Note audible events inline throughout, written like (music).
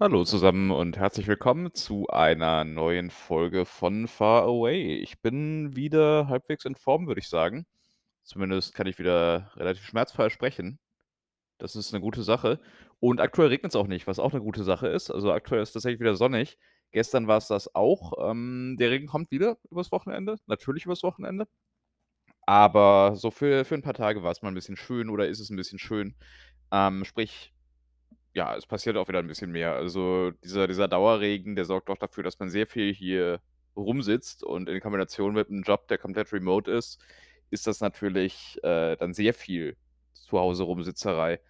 Hallo zusammen und herzlich willkommen zu einer neuen Folge von Far Away. Ich bin wieder halbwegs in Form, würde ich sagen. Zumindest kann ich wieder relativ schmerzfrei sprechen. Das ist 'ne gute Sache. Und aktuell regnet's auch nicht, was auch 'ne gute Sache ist. Also, aktuell ist tatsächlich wieder sonnig. Gestern war's das auch. Ähm, der Regen kommt wieder übers Wochenende, natürlich übers Wochenende. Aber so für für 'n paar Tage war's mal 'n bisschen schön oder ist es 'n bisschen schön. Ähm, sprich, ja, es passiert auch wieder 'n bisschen mehr. Also, dieser dieser Dauerregen, der sorgt auch dafür, dass man sehr viel hier rumsitzt und in Kombination mit 'nem Job, der komplett remote ist, ist das natürlich, äh, dann sehr viel zu Hause Rumsitzerei.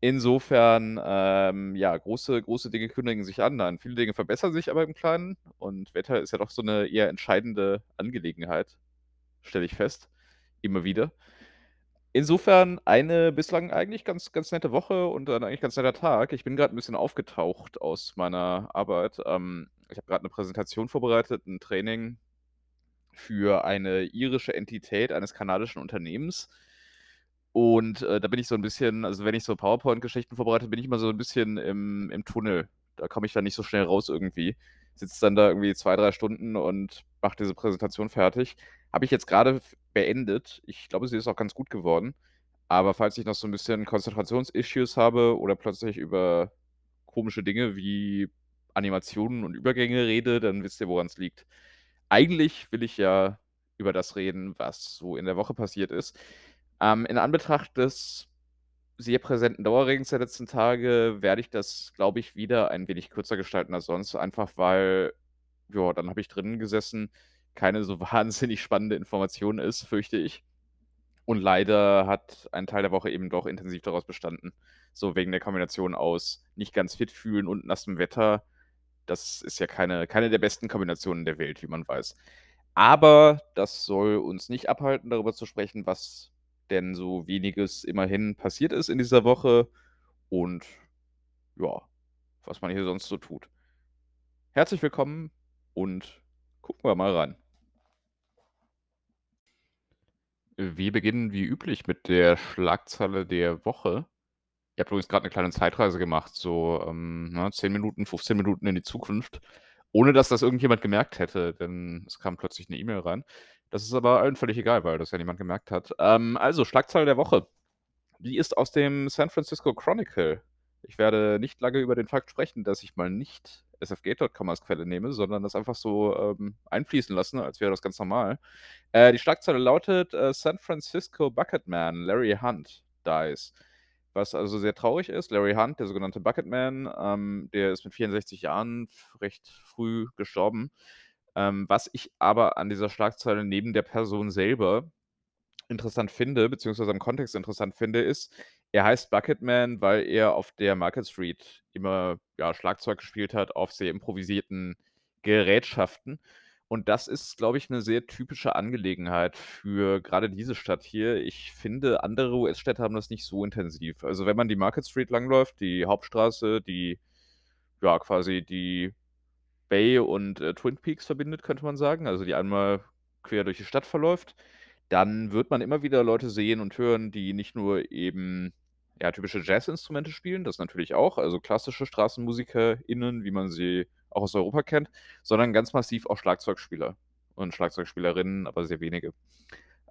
Insofern, ähm, ja, große große Dinge kündigen sich an. Viele Dinge verbessern sich aber im Kleinen und Wetter ist ja doch so 'ne eher entscheidende Angelegenheit, stelle ich fest, immer wieder. Insofern eine bislang eigentlich ganz ganz nette Woche und ein eigentlich ganz netter Tag. Ich bin grad 'n bisschen aufgetaucht aus meiner Arbeit. Ähm, ich habe grad 'ne Präsentation vorbereitet, 'n Training für eine irische Entität eines kanadischen Unternehmens. Und, äh, da bin ich so 'n bisschen also, wenn ich so PowerPoint-Geschichten vorbereite, bin ich immer so 'n bisschen im im Tunnel. Da komme ich dann nicht so schnell raus irgendwie. Sitze dann da irgendwie 2, 3 Stunden und mache diese Präsentation fertig. Habe ich jetzt grade f beendet. Ich glaube, sie ist auch ganz gut geworden. Aber falls ich noch so 'n bisschen Konzentrations-Issues habe oder plötzlich über komische Dinge wie Animationen und Übergänge rede, dann wisst ihr, woran's liegt. Eigentlich will ich ja über das reden, was so in der Woche passiert ist. Ähm, in Anbetracht des sehr präsenten Dauerregens der letzten Tage werde ich das, glaube ich, wieder ein wenig kürzer gestalten als sonst, einfach weil, ja, dann habe ich drinnen gesessen, keine so (laughs) wahnsinnig spannende Information ist, fürchte ich. Und leider hat ein Teil der Woche eben doch intensiv daraus bestanden, so wegen der Kombination aus nicht ganz fit fühlen und nassem Wetter. Das ist ja keine keine der besten Kombinationen der Welt, wie man weiß. Aber das soll uns nicht abhalten, darüber zu sprechen, was denn so Weniges immerhin passiert ist in dieser Woche und ja, was man hier sonst so tut. Herzlich willkommen und gucken wir mal rein. Wir beginnen wie üblich mit der Schlagzeile der Woche. Ich habe übrigens grad 'ne kleine Zeitreise gemacht, so, ähm, ne, 10 Minuten, 15 Minuten in die Zukunft, ohne dass das irgendjemand gemerkt hätte, denn es kam plötzlich 'ne E-Mail rein. Das ist aber allen völlig egal, weil das ja niemand gemerkt hat. Ähm, also Schlagzeile der Woche. Die ist aus dem San Francisco Chronicle. Ich werde nicht lange über den Fakt sprechen, dass ich mal nicht sfgate.com als Quelle nehme, sondern das einfach so, ähm, einfließen lassen, als wäre das ganz normal. Äh, die Schlagzeile lautet, äh: „San Francisco Bucket Man Larry Hunt dies.“ Was also sehr traurig ist. Larry Hunt, der sogenannte Bucket Man, ähm, der ist mit 64 Jahren recht früh gestorben. Ähm, was ich aber an dieser Schlagzeile neben der Person selber interessant finde, beziehungsweise im Kontext interessant finde, ist, er heißt Bucket Man, weil er auf der Market Street immer, ja, Schlagzeug gespielt hat auf sehr improvisierten Gerätschaften. Und das ist, glaube ich, 'ne sehr typische Angelegenheit für grade diese Stadt hier. Ich finde, andere US-Städte haben das nicht so intensiv. Also, wenn man die Market Street langläuft, die Hauptstraße, die, ja, quasi die Bay und, äh, Twin Peaks verbindet, könnte man sagen, also die einmal quer durch die Stadt verläuft, dann wird man immer wieder Leute sehen und hören, die nicht nur eben, ja, typische Jazzinstrumente spielen, das natürlich auch, also klassische StraßenmusikerInnen, wie man sie auch aus Europa kennt, sondern ganz massiv auch Schlagzeugspieler und Schlagzeugspielerinnen, aber sehr wenige.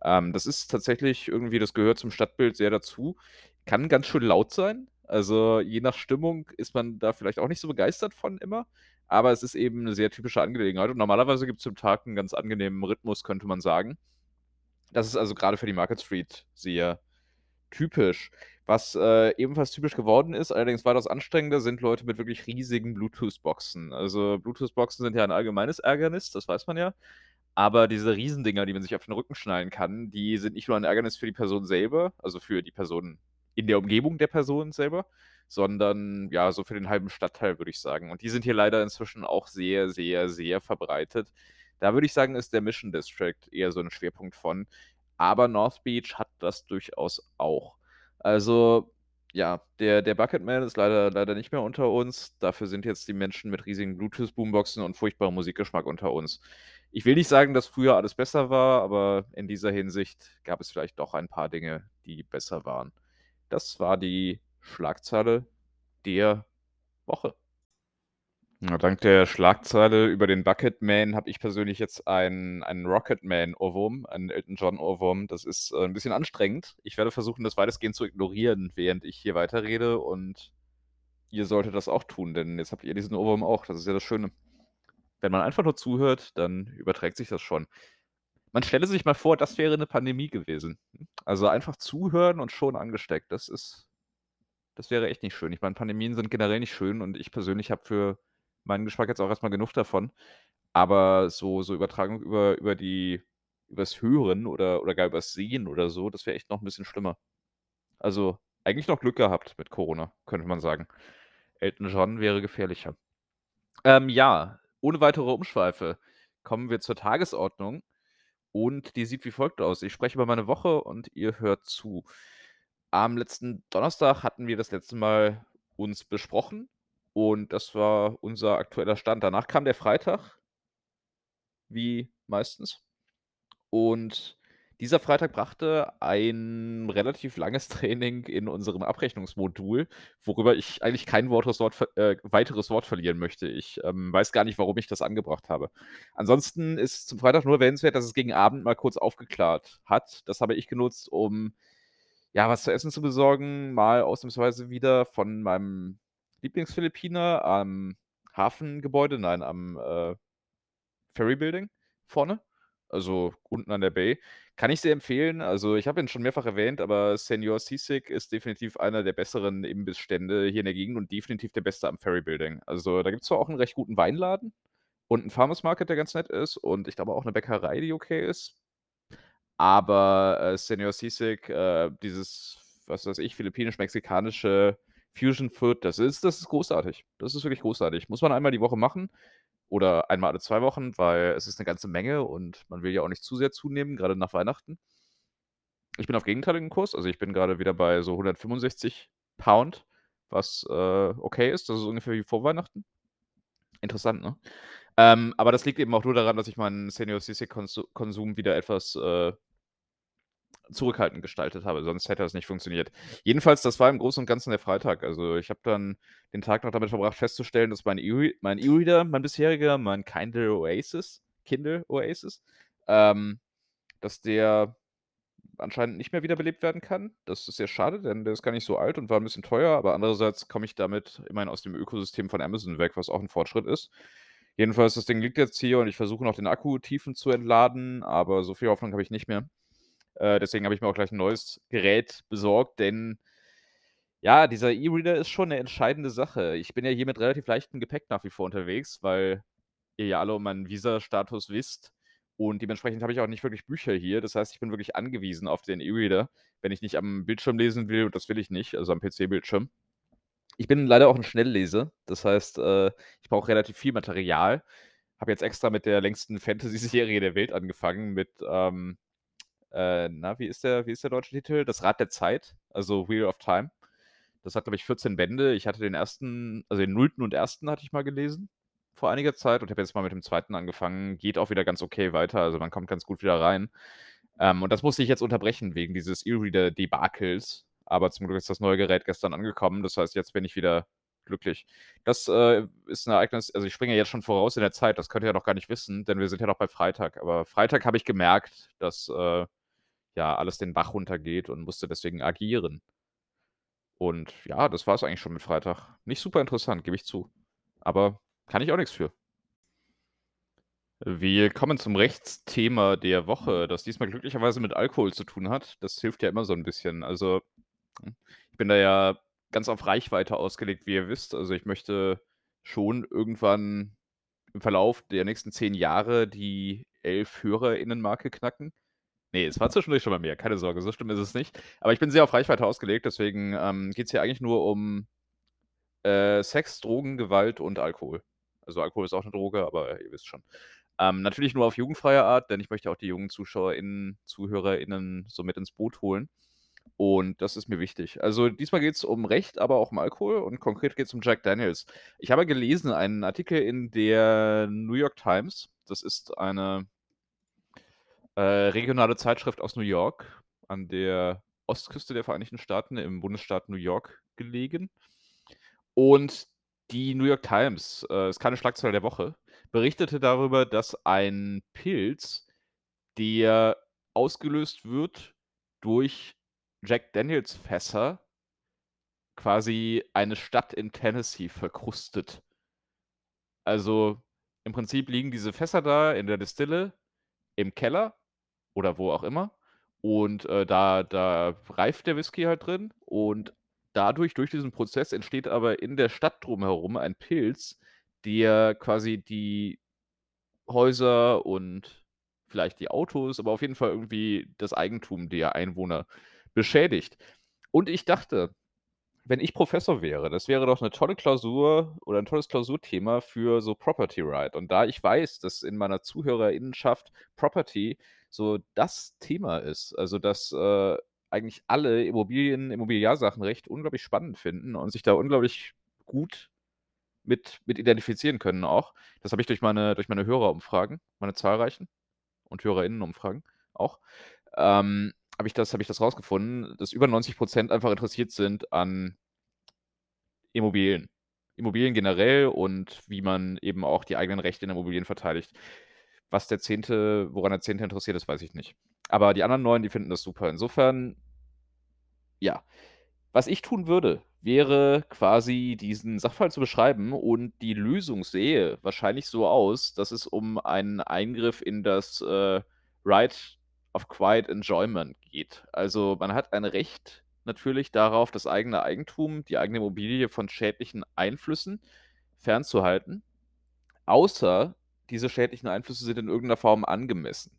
Ähm, das ist tatsächlich irgendwie das gehört zum Stadtbild sehr dazu. Kann ganz schön laut sein. Also, je nach Stimmung ist man da vielleicht auch nicht so begeistert von immer, aber es ist eben 'ne sehr typische Angelegenheit und normalerweise gibt's zum Tag 'n ganz angenehmen Rhythmus, könnte man sagen. Das ist also grade für die Market Street sehr typisch. Was, äh, ebenfalls typisch geworden ist, allerdings weitaus anstrengender, sind Leute mit wirklich riesigen Bluetooth-Boxen. Also, Bluetooth-Boxen sind ja ein allgemeines Ärgernis, das weiß man ja. Aber diese Riesendinger, die man sich auf den Rücken schnallen kann, die sind nicht nur ein Ärgernis für die Person selber, also für die Person in der Umgebung der Person selber, sondern, ja, so für den halben Stadtteil, würde ich sagen. Und die sind hier leider inzwischen auch sehr, sehr, sehr verbreitet. Da würde ich sagen, ist der Mission District eher so 'n Schwerpunkt von, aber North Beach hat das durchaus auch. Also, ja, der der Bucket Man ist leider leider nicht mehr unter uns. Dafür sind jetzt die Menschen mit riesigen Bluetooth-Boomboxen und furchtbarem Musikgeschmack unter uns. Ich will nicht sagen, dass früher alles besser war, aber in dieser Hinsicht gab es vielleicht doch ein paar Dinge, die besser waren. Das war die Schlagzeile der Woche. Ja, dank der Schlagzeile über den Bucketman habe ich persönlich jetzt einen einen Rocketman-Ohrwurm, einen Elton-John-Ohrwurm. Das ist, äh, 'n bisschen anstrengend. Ich werde versuchen, das weitestgehend zu ignorieren, während ich hier weiterrede und ihr solltet das auch tun, denn jetzt habt ihr diesen Ohrwurm auch. Das ist ja das Schöne. Wenn man einfach nur zuhört, dann überträgt sich das schon. Man stelle sich mal vor, das wäre 'ne Pandemie gewesen. Also, einfach zuhören und schon angesteckt. Das ist das wäre echt nicht schön. Ich meine, Pandemien sind generell nicht schön und ich persönlich habe für meinen Geschmack jetzt auch erst mal genug davon. Aber so so Übertragung über über die übers Hören oder oder gar übers Sehen oder so, das wäre echt noch 'n bisschen schlimmer. Also, eigentlich noch Glück gehabt mit Corona, könnte man sagen. Elton John wäre gefährlicher. Ähm, ja, ohne weitere Umschweife kommen wir zur Tagesordnung und die sieht wie folgt aus. Ich spreche über meine Woche und ihr hört zu. Am letzten Donnerstag hatten wir das letzte Mal uns besprochen und das war unser aktueller Stand. Danach kam der Freitag wie meistens. Und dieser Freitag brachte ein relativ langes (laughs) Training in unserem Abrechnungsmodul, worüber ich eigentlich kein weiteres Wort äh, weiteres Wort verlieren möchte. Ich, ähm, weiß gar nicht, warum ich das angebracht habe. Ansonsten ist zum Freitag nur erwähnenswert, dass es gegen Abend mal kurz aufgeklärt hat. Das habe ich genutzt, um, ja, was zu essen zu besorgen, mal ausnahmsweise wieder von meinem Lieblingsphilippiner am Hafengebäude nein, am, äh, Ferry Building vorne, also unten an der Bay. Kann ich sehr empfehlen. Also, ich habe ihn schon mehrfach erwähnt, aber Señor Sisig ist definitiv einer der besseren Imbissstände hier in der Gegend und definitiv der Beste am Ferry Building. Also, da gibt's zwar auch 'n recht guten Weinladen und 'n Farmers Market, der ganz nett ist und ich glaube auch 'ne Bäckerei, die okay ist. Aber, äh, Señor Sisig, äh, dieses, was weiß ich, philippinisch-mexikanische Fusion Food, das ist das ist großartig. Das ist wirklich großartig. Muss man einmal die Woche machen oder einmal alle 2 Wochen, weil es ist 'ne ganze Menge und man will ja auch nicht zu sehr zunehmen, grade nach Weihnachten. Ich bin auf gegenteiligem Kurs, also, ich bin grade wieder bei so 165 Pound, was, äh, okay ist. Das ist ungefähr wie vor Weihnachten. Interessant, ne? Ähm, aber das liegt eben auch nur daran, dass ich meinen Señor Sisig Konsu Konsum wieder etwas, äh zurückhaltend gestaltet habe, sonst hätte das nicht funktioniert. Jedenfalls, das war im Großen und Ganzen der Freitag. Also, ich habe dann den Tag noch damit verbracht, festzustellen, dass mein E-Reader, mein bisheriger, mein Kindle Oasis Kindle Oasis, ähm, dass der anscheinend nicht mehr wiederbelebt werden kann. Das ist sehr schade, denn der ist gar nicht so alt und war 'n bisschen teuer, aber andererseits komme ich damit immerhin aus dem Ökosystem von Amazon weg, was auch 'n Fortschritt ist. Jedenfalls, das Ding liegt jetzt hier und ich versuche noch den Akku tiefen zu entladen, aber so viel Hoffnung habe ich nicht mehr. Äh, deswegen habe ich mir auch gleich 'n neues Gerät besorgt, denn ja, dieser E-Reader ist schon 'ne entscheidende Sache. Ich bin ja hier mit relativ leichtem Gepäck nach wie vor unterwegs, weil ihr ja alle um meinen Visastatus wisst und dementsprechend habe ich auch nicht wirklich Bücher hier. Das heißt, ich bin wirklich angewiesen auf den E-Reader, wenn ich nicht am Bildschirm lesen will und das will ich nicht, also am PC-Bildschirm. Ich bin leider auch 'n Schnellleser. Das heißt, äh, ich brauche relativ viel Material. Habe jetzt extra mit der längsten Fantasy-Serie der Welt angefangen mit, ähm, äh, na, wie ist der wie ist der deutsche Titel? Das Rad der Zeit, also Wheel of Time. Das hat, glaube ich, 14 Bände. Ich hatte den 1. also den 0. und 1. hatte ich mal gelesen vor einiger Zeit und habe jetzt mal mit dem 2. angefangen. Geht auch wieder ganz okay weiter, also man kommt ganz gut wieder rein. Ähm, und das musste ich jetzt unterbrechen wegen dieses E-Reader-Debakels, aber zum Glück ist das neue Gerät gestern angekommen. Das heißt, jetzt bin ich wieder glücklich. Das, äh, ist 'n Ereignis also, ich springe jetzt schon voraus in der Zeit, das könnt ihr ja noch gar nicht wissen, denn wir sind ja noch bei Freitag. Aber Freitag habe ich gemerkt, dass, äh, ja, alles den Bach runtergeht und musste deswegen agieren. Und ja, das war's eigentlich schon mit Freitag. Nicht super interessant, gebe ich zu. Aber kann ich auch nix für. Wir kommen zum Rechtsthema der Woche, das diesmal glücklicherweise mit Alkohol zu tun hat. Das hilft ja immer so 'n bisschen. Also, hm, ich bin da ja ganz auf Reichweite ausgelegt, wie ihr wisst. Also, ich möchte schon irgendwann im Verlauf der nächsten 10 Jahre die 11 HörerInnen-Marke knacken. Ne, es war zwischendurch schon mal mehr, keine Sorge, so schlimm ist es nicht. Aber ich bin sehr auf Reichweite ausgelegt, deswegen, ähm, geht's hier eigentlich nur um, äh, Sex, Drogen, Gewalt und Alkohol. Also, Alkohol ist auch 'ne Droge, aber ihr wisst schon. Ähm, natürlich nur auf jugendfreie Art, denn ich möchte auch die jungen ZuschauerInnen, ZuhörerInnen so mit ins Boot holen. Und das ist mir wichtig. Also, diesmal geht's um Recht, aber auch um Alkohol und konkret geht's um Jack Daniels. Ich habe gelesen einen Artikel in der New York Times. Das ist eine äh, regionale Zeitschrift aus New York, an der Ostküste der Vereinigten Staaten im Bundesstaat New York gelegen. Und Die New York Times, äh, ist keine Schlagzeile der Woche, berichtete darüber, dass ein Pilz, der ausgelöst wird durch Jack-Daniel's-Fässer quasi eine Stadt in Tennessee verkrustet. Also, im Prinzip liegen diese Fässer da in der Distille im Keller oder wo auch immer und, äh, da da reift der Whisky halt drin und dadurch durch diesen Prozess entsteht aber in der Stadt drumherum ein Pilz, der quasi die Häuser und vielleicht die Autos, aber auf jeden Fall irgendwie das Eigentum der Einwohner beschädigt. Und ich dachte, wenn ich Professor wäre, das wäre doch 'ne tolle Klausur oder 'n tolles Klausurthema für so Property Right. Und da ich weiß, dass in meiner Zuhörerinnenschaft Property so das Thema ist, also dass, äh, eigentlich alle Immobilien Immobiliarsachen-Recht unglaublich spannend finden und sich da unglaublich gut mit mit identifizieren können auch. Das habe ich durch meine durch meine Hörerumfragen, meine zahlreichen und Hörerinnenumfragen auch, ähm, habe ich das habe ich das rausgefunden, dass über 90% einfach interessiert sind an Immobilien. Immobilien generell und wie man eben auch die eigenen Rechte in Immobilien verteidigt. Was der Zehnte woran der Zehnte interessiert ist, weiß ich nicht. Aber die anderen 9, die finden das super. Insofern ja. Was ich tun würde, wäre quasi diesen Sachverhalt zu beschreiben und die Lösung sähe wahrscheinlich so aus, dass es um einen Eingriff in das, äh, Right of Quiet Enjoyment geht. Also, man hat ein Recht natürlich darauf, das eigene Eigentum, die eigene Immobilie von schädlichen Einflüssen fernzuhalten, außer diese schädlichen Einflüsse sind in irgendeiner Form angemessen,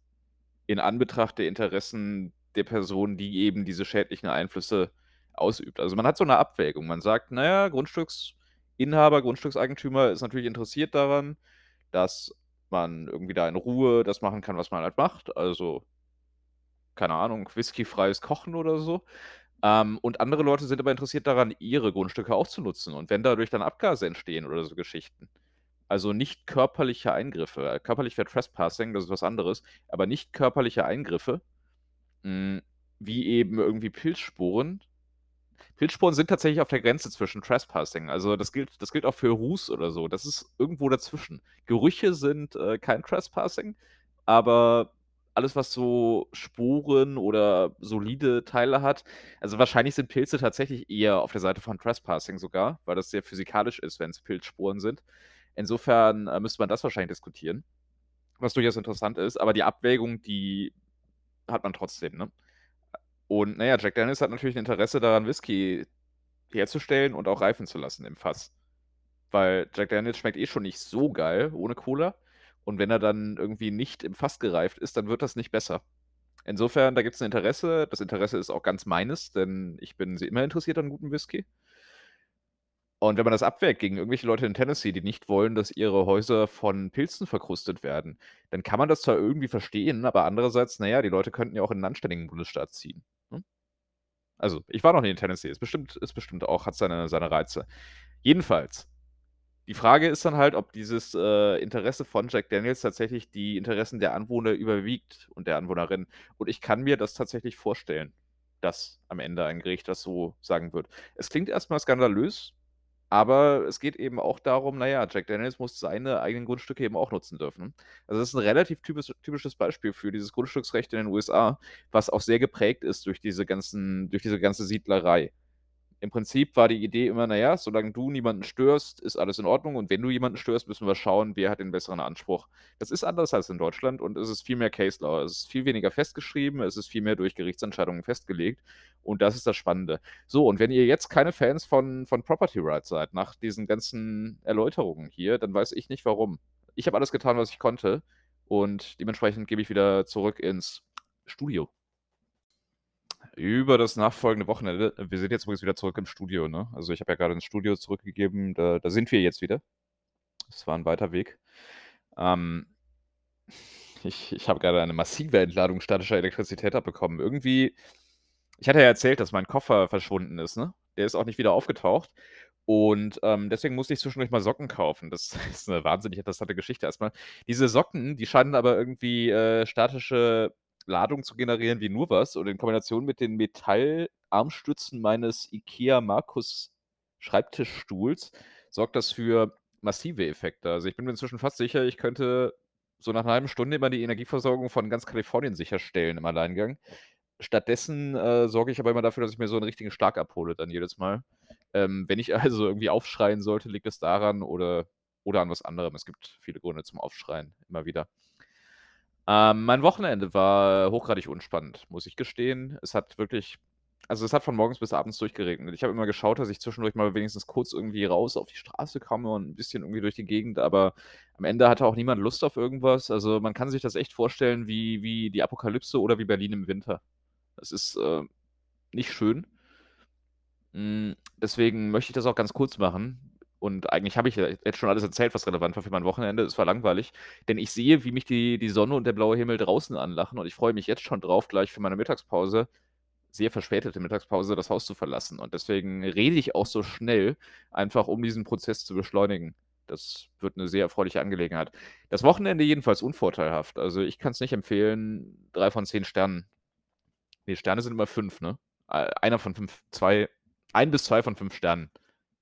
in Anbetracht der Interessen der Person, die eben diese schädlichen Einflüsse ausübt. Also, man hat so 'ne Abwägung. Man sagt: „Na ja, Grundstücksinhaber, Grundstückseigentümer ist natürlich interessiert daran, dass man irgendwie da in Ruhe das machen kann, was man halt macht.“ Also keine Ahnung, whiskyfreies Kochen oder so. Ähm, und andere Leute sind aber interessiert daran, ihre Grundstücke auch zu nutzen. Und wenn dadurch dann Abgase entstehen oder so Geschichten, also nicht körperliche Eingriffe. Körperlich wäre Trespassing, das ist was anderes, aber nicht körperliche Eingriffe, hm, wie eben irgendwie Pilzsporen. Pilzsporen sind tatsächlich auf der Grenze zwischen Trespassing. Also, das gilt das gilt auch für Ruß oder so. Das ist irgendwo dazwischen. Gerüche sind, äh, kein Trespassing, aber alles, was so Sporen oder solide Teile hat also, wahrscheinlich sind Pilze tatsächlich eher auf der Seite von Trespassing sogar, weil das sehr physikalisch ist, wenn's Pilzsporen sind. Insofern, äh, müsste man das wahrscheinlich diskutieren, was durchaus interessant ist, aber die Abwägung, die hat man trotzdem, ne? Und na ja, Jack Daniel's hat natürlich 'n Interesse daran, Whisky herzustellen und auch reifen zu lassen im Fass. Weil Jack Daniel's schmeckt eh schon nicht so geil ohne Cola. Und wenn er dann irgendwie nicht im Fass gereift ist, dann wird das nicht besser. Insofern, da gibt's 'n Interesse. Das Interesse ist auch ganz meines, denn ich bin immer interessiert an gutem Whisky. Und wenn man das abwägt gegen irgendwelche Leute in Tennessee, die nicht wollen, dass ihre Häuser von Pilzen verkrustet werden, dann kann man das zwar irgendwie verstehen, aber andererseits, na ja, die Leute könnten ja auch in 'nen anständigen Bundesstaat ziehen, ne? Also, ich war noch nie in Tennessee. Ist bestimmt ist bestimmt auch hat seine seine Reize. Jedenfalls die Frage ist dann halt, ob dieses, äh, Interesse von Jack Daniel's tatsächlich die Interessen der Anwohner überwiegt und der Anwohnerin. Und ich kann mir das tatsächlich vorstellen, dass am Ende ein Gericht das so sagen wird. Es klingt erst mal skandalös, aber es geht eben auch darum, na ja, Jack Daniel's muss seine eigenen Grundstücke eben auch nutzen dürfen. Also, das ist 'n relativ typisch typisches Beispiel für dieses Grundstücksrecht in den USA, was auch sehr geprägt ist durch diese ganzen durch diese ganze Siedlerei. Im Prinzip war die Idee immer: „Na ja, solange du niemanden störst, ist alles in Ordnung und wenn du jemanden störst, müssen wir schauen, wer hat den besseren Anspruch.“ Das ist anders als in Deutschland und es ist viel mehr Case Law. Es ist viel weniger festgeschrieben, es ist viel mehr durch Gerichtsentscheidungen festgelegt und das ist das Spannende. So, und wenn ihr jetzt keine Fans von von Property Rights seid nach diesen ganzen Erläuterungen hier, dann weiß ich nicht warum. Ich habe alles getan, was ich konnte und dementsprechend gebe ich wieder zurück ins Studio. Über das nachfolgende Wochenende wir sind jetzt übrigens wieder zurück im Studio, ne? Also, ich habe ja grade ins Studio zurückgegeben, da da sind wir jetzt wieder. Es war 'n weiter Weg. Ähm, (laughs) ich ich habe grade eine massive Entladung statischer Elektrizität abbekommen. Irgendwie ich hatte ja erzählt, dass mein Koffer verschwunden ist, ne? Der ist auch nicht wieder aufgetaucht und, ähm, deswegen musste ich zwischendurch mal Socken kaufen. Das (laughs) ist 'ne wahnsinnig interessante Geschichte erst mal. Diese Socken, die scheinen aber irgendwie, äh, statische Ladung zu generieren wie nur was und in Kombination mit den Metallarmstützen meines IKEA Markus Schreibtischstuhls sorgt das für massive Effekte. Also, ich bin mir inzwischen fast sicher, ich könnte so nach 'ner halben Stunde immer die Energieversorgung von ganz Kalifornien sicherstellen im Alleingang. Stattdessen, äh, sorge ich aber immer dafür, dass ich mir so 'n richtigen Schlag abhole dann jedes Mal. Ähm, wenn ich (laughs) also irgendwie aufschreien sollte, liegt es daran oder oder an was anderem. Es gibt viele Gründe zum Aufschreien, immer wieder. Ähm, mein Wochenende war hochgradig unspannend, muss ich gestehen. Es hat wirklich also, es hat von morgens bis abends durchgeregnet. Ich habe immer geschaut, dass ich zwischendurch mal wenigstens kurz irgendwie raus auf die Straße komme und 'n bisschen irgendwie durch die Gegend, aber am Ende hatte auch niemand Lust auf irgendwas. Also, man kann sich das echt vorstellen wie wie die Apokalypse oder wie Berlin im Winter. Es ist, äh, nicht schön. Hm, deswegen möchte ich das auch ganz kurz machen. Und eigentlich habe ich jetzt schon alles erzählt, was relevant war für mein Wochenende. Es war langweilig, denn ich sehe, wie mich die die Sonne und der blaue Himmel draußen anlachen und ich freue mich jetzt schon drauf, gleich für meine Mittagspause sehr verspätete Mittagspause das Haus zu verlassen. Und deswegen rede ich auch so schnell, einfach um diesen Prozess zu beschleunigen. Das wird 'ne sehr erfreuliche Angelegenheit. Das Wochenende jedenfalls unvorteilhaft. Also, ich kann's nicht empfehlen, 3 von 10 Sternen. Ne, Sterne sind immer 5, ne? Äh, einer von 5, 2 1 bis 2 von 5 Sternen.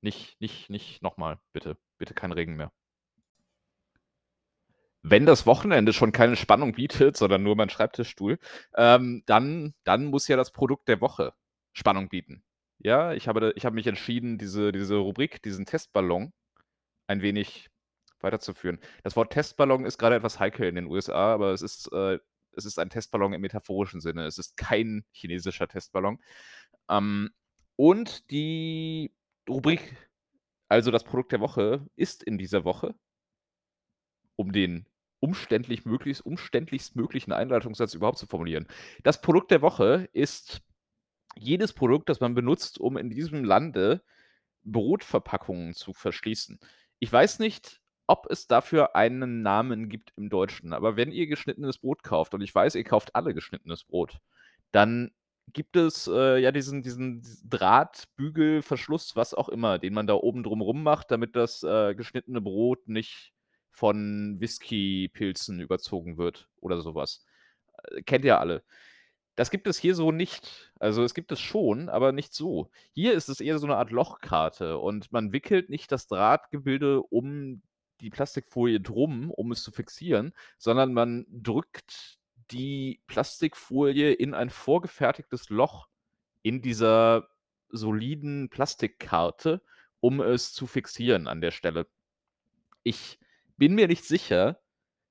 Nicht nicht nicht noch mal, bitte. Bitte kein Regen mehr. Wenn das Wochenende schon keine Spannung bietet, sondern nur mein Schreibtischstuhl, ähm, dann dann muss ja das Produkt der Woche Spannung bieten. Ja, ich habe ich habe mich entschieden, diese diese Rubrik, diesen Testballon ein wenig weiterzuführen. Das Wort Testballon ist grade etwas heikel in den USA, aber es ist äh, es ist ein Testballon im metaphorischen Sinne. Es ist kein chinesischer Testballon. Ähm, und die Rubrik, also das Produkt der Woche, ist in dieser Woche um den umständlich möglichst umständlichst möglichen Einleitungssatz überhaupt zu formulieren. Das Produkt der Woche ist jedes Produkt, das man benutzt, um in diesem Lande Brotverpackungen zu verschließen. Ich weiß nicht, ob es dafür einen Namen gibt im Deutschen, aber wenn ihr geschnittenes Brot kauft und ich weiß, ihr kauft alle geschnittenes Brot, dann gibt es, äh, ja diesen diesen Draht, Bügel, Verschluss, was auch immer, den man da oben drum rum macht, damit das, äh, geschnittene Brot nicht von Whiskeypilzen überzogen wird oder so was. Äh, kennt ihr alle. Das gibt es hier so nicht. Also, es gibt es schon, aber nicht so. Hier ist es eher so 'ne Art Lochkarte und man wickelt nicht das Drahtgebilde um die Plastikfolie drum, um es zu fixieren, sondern man drückt die Plastikfolie in ein vorgefertigtes Loch in dieser soliden Plastikkarte, um es zu fixieren an der Stelle. Ich bin mir nicht sicher,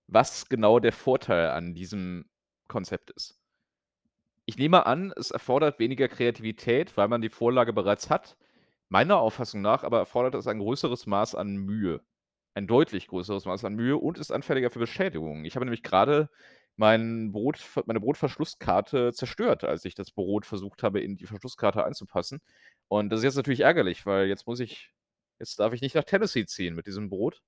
was genau der Vorteil an diesem Konzept ist. Ich nehme an, es erfordert weniger Kreativität, weil man die Vorlage bereits hat. Meiner Auffassung nach aber erfordert es ein größeres Maß an Mühe. Ein deutlich größeres Maß an Mühe und ist anfälliger für Beschädigungen. Ich habe nämlich grade mein Brot meine Brotverschlusskarte zerstört, als ich das Brot versucht habe, in die Verschlusskarte einzupassen. Und das ist jetzt natürlich ärgerlich, weil jetzt muss ich jetzt darf ich nicht nach Tennessee ziehen mit diesem Brot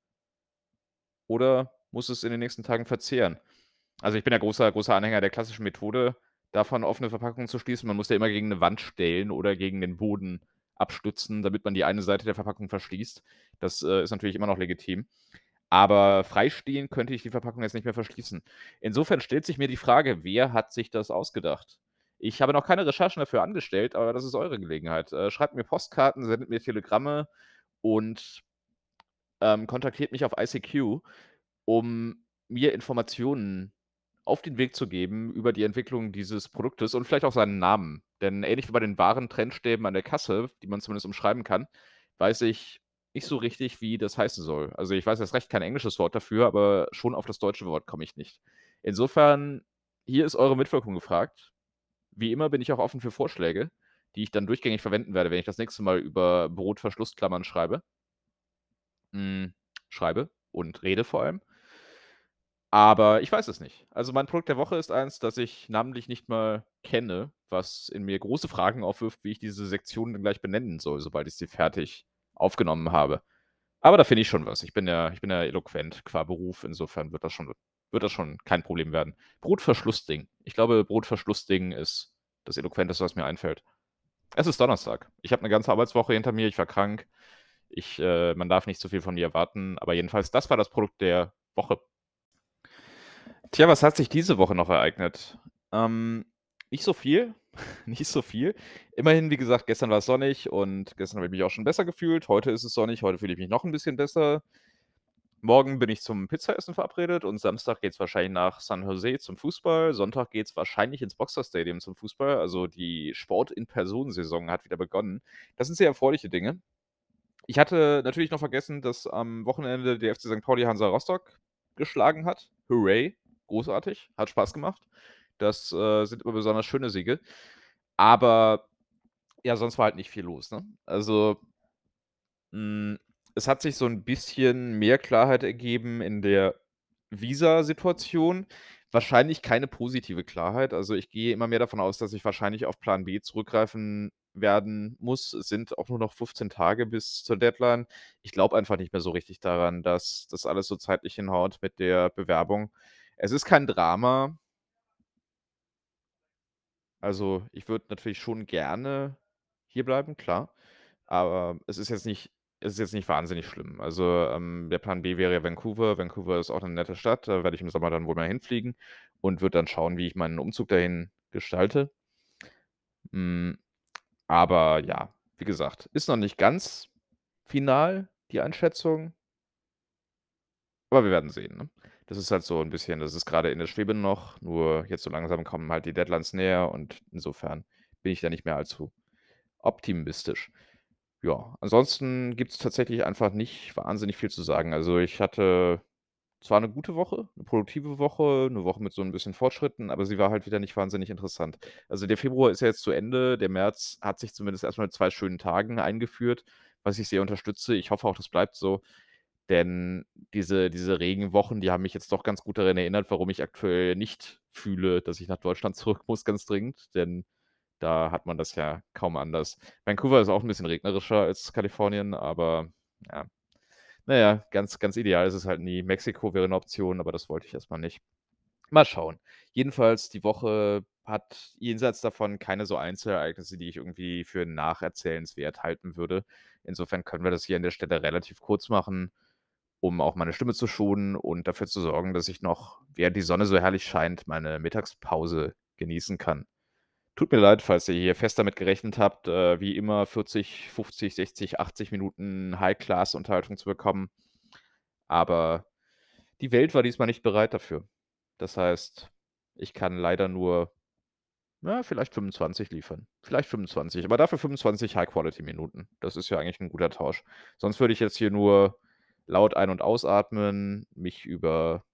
oder muss es in den nächsten Tagen verzehren. Also, ich bin ja großer großer Anhänger der klassischen Methode, davon offene Verpackungen zu schließen. Man muss ja immer gegen 'ne Wand stellen oder gegen den Boden abstützen, damit man die eine Seite der Verpackung verschließt. Das, äh, ist natürlich immer noch legitim. Aber freistehend könnte ich die Verpackung jetzt nicht mehr verschließen. Insofern stellt sich mir die Frage: Wer hat sich das ausgedacht? Ich habe noch keine Recherchen dafür angestellt, aber das ist eure Gelegenheit. Äh, schreibt mir Postkarten, sendet mir Telegramme und ähm, kontaktiert mich auf ICQ, um mir Informationen auf den Weg zu geben über die Entwicklung dieses Produktes und vielleicht auch seinen Namen. Denn ähnlich wie bei den Warentrennstäben an der Kasse, die man zumindest umschreiben kann, weiß ich nicht so richtig, wie das heißen soll. Also, ich weiß erst recht kein englisches Wort dafür, aber schon auf das deutsche Wort komme ich nicht. Insofern, hier ist eure Mitwirkung gefragt. Wie immer bin ich auch offen für Vorschläge, die ich dann durchgängig verwenden werde, wenn ich das nächste Mal über Brotverschlussklammern schreibe. Hm, schreibe und rede vor allem. Aber ich weiß es nicht. Also, mein Produkt der Woche ist eins, das ich namentlich nicht mal kenne, was in mir große Fragen aufwirft, wie ich diese Sektion dann gleich benennen soll, sobald ich sie fertig aufgenommen habe. Aber da finde ich schon was. Ich bin ja ich bin ja eloquent qua Beruf, insofern wird das schon wird das schon kein Problem werden. Brotverschlussding. Ich glaube, Brotverschlussding ist das Eloquenteste, was mir einfällt. Es ist Donnerstag. Ich habe 'ne ganze Arbeitswoche hinter mir, ich war krank. Ich äh, man darf nicht zu viel von mir erwarten, aber jedenfalls, das war das Produkt der Woche. Tja, was hat sich diese Woche noch ereignet? Ähm, Nicht so viel, (laughs) nicht so viel. Immerhin, wie gesagt, gestern war es sonnig und gestern habe ich mich auch schon besser gefühlt. Heute ist es sonnig, heute fühle ich mich noch 'n bisschen besser. Morgen bin ich zum Pizzaessen verabredet und Samstag geht's wahrscheinlich nach San Jose zum Fußball. Sonntag geht's wahrscheinlich ins Boxer Stadium zum Fußball. Also, die Sport-in-Person-Saison hat wieder begonnen. Das sind sehr erfreuliche Dinge. Ich hatte natürlich noch vergessen, dass am Wochenende der FC Sankt Pauli Hansa Rostock geschlagen hat. Hurray, großartig, hat Spaß gemacht. Das, äh, sind immer besonders schöne Siege. Aber ja, sonst war halt nicht viel los, ne? Also hm, es hat sich so 'n bisschen mehr Klarheit ergeben in der Visasituation. Wahrscheinlich keine positive Klarheit. Also, ich gehe immer mehr davon aus, dass ich wahrscheinlich auf Plan B zurückgreifen werden muss. Es sind auch nur noch 15 Tage bis zur Deadline. Ich glaube einfach nicht mehr so richtig daran, dass das alles so zeitlich hinhaut mit der Bewerbung. Es ist kein Drama. Also, ich würde natürlich schon gerne hierbleiben, klar. Aber es ist jetzt nicht es ist jetzt nicht wahnsinnig schlimm. Also, ähm, der Plan B wäre ja Vancouver. Vancouver ist auch 'ne nette Stadt. Da werde ich im Sommer dann wohl mal hinfliegen und würde dann schauen, wie ich meinen Umzug dahin gestalte. Hm, aber ja, wie gesagt, ist noch nicht ganz final, die Einschätzung. Aber wir werden sehen, ne? Das ist halt so 'n bisschen das ist grade in der Schwebe noch, nur jetzt so langsam kommen halt die Deadlines näher und insofern bin ich da nicht mehr allzu optimistisch. Ja, ansonsten gibt's tatsächlich einfach nicht wahnsinnig viel zu sagen. Also, ich hatte zwar 'ne gute Woche, 'ne produktive Woche, 'ne Woche mit so 'n bisschen Fortschritten, aber sie war halt wieder nicht wahnsinnig interessant. Also, der Februar ist ja jetzt zu Ende. Der März hat sich zumindest erst mal mit 2 schönen Tagen eingeführt, was ich sehr unterstütze. Ich hoffe auch, das bleibt so, denn diese diese Regenwochen, die haben mich jetzt doch ganz gut daran erinnert, warum ich aktuell nicht fühle, dass ich nach Deutschland (laughs) zurück muss, ganz dringend, denn da hat man das ja kaum anders. Vancouver ist auch 'n bisschen regnerischer als Kalifornien, aber ja. Na ja, ganz ganz ideal ist es halt nie. Mexiko wäre 'ne Option, aber das wollte ich erst mal nicht. Mal schauen. Jedenfalls, die Woche hat jenseits davon keine so Einzelereignisse, die ich irgendwie für nacherzählenswert halten würde. Insofern können wir das hier an der Stelle relativ kurz machen, um auch meine Stimme zu schonen und dafür zu sorgen, dass ich noch, während die Sonne so herrlich scheint, meine Mittagspause genießen kann. Tut mir leid, falls ihr hier fest damit gerechnet habt, äh, wie immer 40, 50, 60, 80 Minuten High-Class-Unterhaltung zu bekommen. Aber die Welt war diesmal nicht bereit dafür. Das heißt, ich kann leider nur, na, vielleicht 25 liefern. Vielleicht 25, aber dafür 25 High-Quality-Minuten. Das ist ja eigentlich 'n guter Tausch. Sonst würde ich jetzt hier nur laut ein und ausatmen, mich über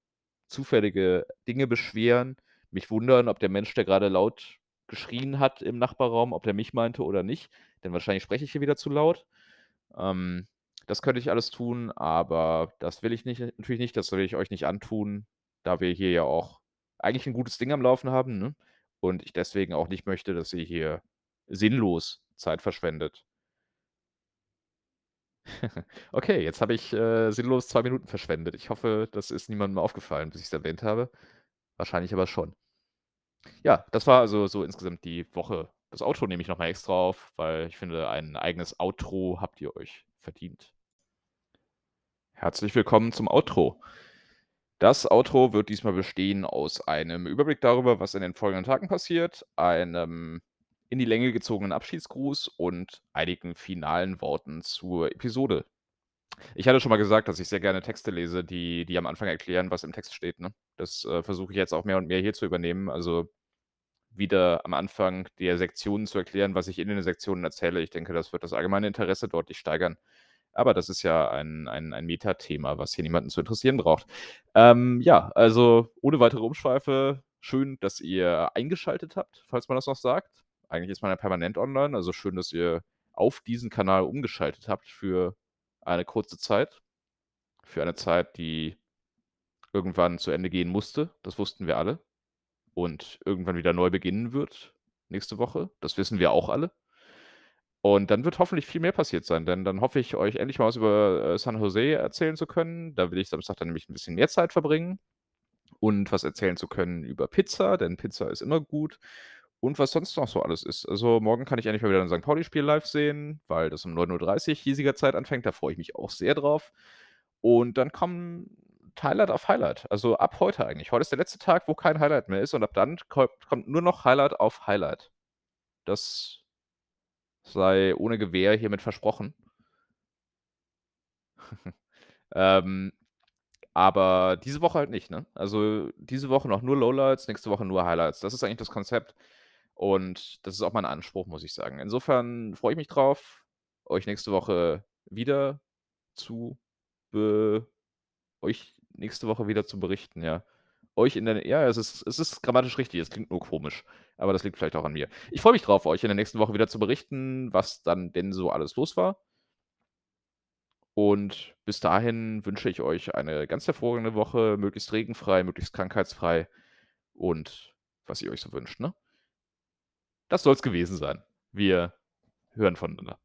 zufällige Dinge beschweren, mich wundern, ob der Mensch, der grade laut geschrien hat im Nachbarraum, ob der mich meinte oder nicht, denn wahrscheinlich spreche ich hier wieder zu laut. Ähm, das könnte ich alles tun, aber das will ich nicht natürlich nicht, das will ich euch nicht antun, da wir hier ja auch eigentlich 'n gutes Ding am Laufen haben, ne? Und ich deswegen auch nicht möchte, dass ihr hier sinnlos Zeit verschwendet. (laughs) Okay, jetzt habe ich, äh, sinnlos 2 Minuten verschwendet. Ich hoffe, das ist niemandem aufgefallen, bis ich's erwähnt habe. Wahrscheinlich aber schon. Ja, das war also so insgesamt die Woche. Das Outro nehme ich noch mal extra auf, weil ich finde, ein eigenes Outro habt ihr euch verdient. Herzlich willkommen zum Outro. Das Outro wird diesmal bestehen aus einem Überblick darüber, was in den folgenden Tagen passiert, einem in die Länge gezogenen Abschiedsgruß und einigen finalen Worten zur Episode. Ich hatte schon mal gesagt, dass ich sehr gerne Texte lese, die die am Anfang erklären, was im Text steht, ne? Das, äh, versuche ich jetzt auch mehr und mehr hier zu übernehmen. Also, wieder am Anfang der Sektionen zu erklären, was ich in den Sektionen erzähle. Ich denke, das wird das allgemeine Interesse deutlich steigern. Aber das ist ja ein ein ein Metathema, was hier niemanden zu interessieren braucht. Ähm, ja, also ohne weitere Umschweife, schön, dass ihr eingeschaltet habt, falls man das noch sagt. Eigentlich ist man ja permanent online, also schön, dass ihr auf diesen Kanal umgeschaltet habt für eine kurze Zeit. Für eine Zeit, die irgendwann zu Ende gehen musste, das wussten wir alle. Und irgendwann wieder neu beginnen wird nächste Woche. Das wissen wir auch alle. Und dann wird hoffentlich viel mehr passiert sein, denn dann hoffe ich, euch endlich mal was über, äh, San Jose erzählen zu können. Da will ich Samstag dann nämlich 'n bisschen mehr Zeit verbringen und was erzählen zu können über Pizza, denn Pizza ist immer gut und was sonst noch so alles ist. Also, morgen kann ich endlich mal wieder 'n Sankt Pauli-Spiel live sehen, weil das um 9:30 hiesiger Zeit anfängt. Da freue ich mich auch sehr drauf. Und dann kommen Highlight auf Highlight. Also, ab heute eigentlich. Heute ist der letzte Tag, wo kein Highlight mehr ist und ab dann kommt nur noch Highlight auf Highlight. Das sei ohne Gewähr hiermit versprochen. (laughs) Ähm, aber diese Woche halt nicht, ne? Also, diese Woche noch nur Lowlights, nächste Woche nur Highlights. Das ist eigentlich das Konzept und das ist auch mein Anspruch, muss ich sagen. Insofern freue ich mich drauf, euch nächste Woche wieder zu euch nächste Woche wieder zu berichten, ja. Euch in der ja, es ist es ist grammatisch richtig, es klingt nur komisch, aber das liegt vielleicht auch an mir. Ich freue mich drauf, euch in der nächsten Woche wieder zu berichten, was dann denn so alles los war. Und bis dahin wünsche ich euch eine ganz hervorragende Woche, möglichst regenfrei, möglichst krankheitsfrei und was ihr euch so wünscht, ne? Das soll's gewesen sein. Wir hören voneinander.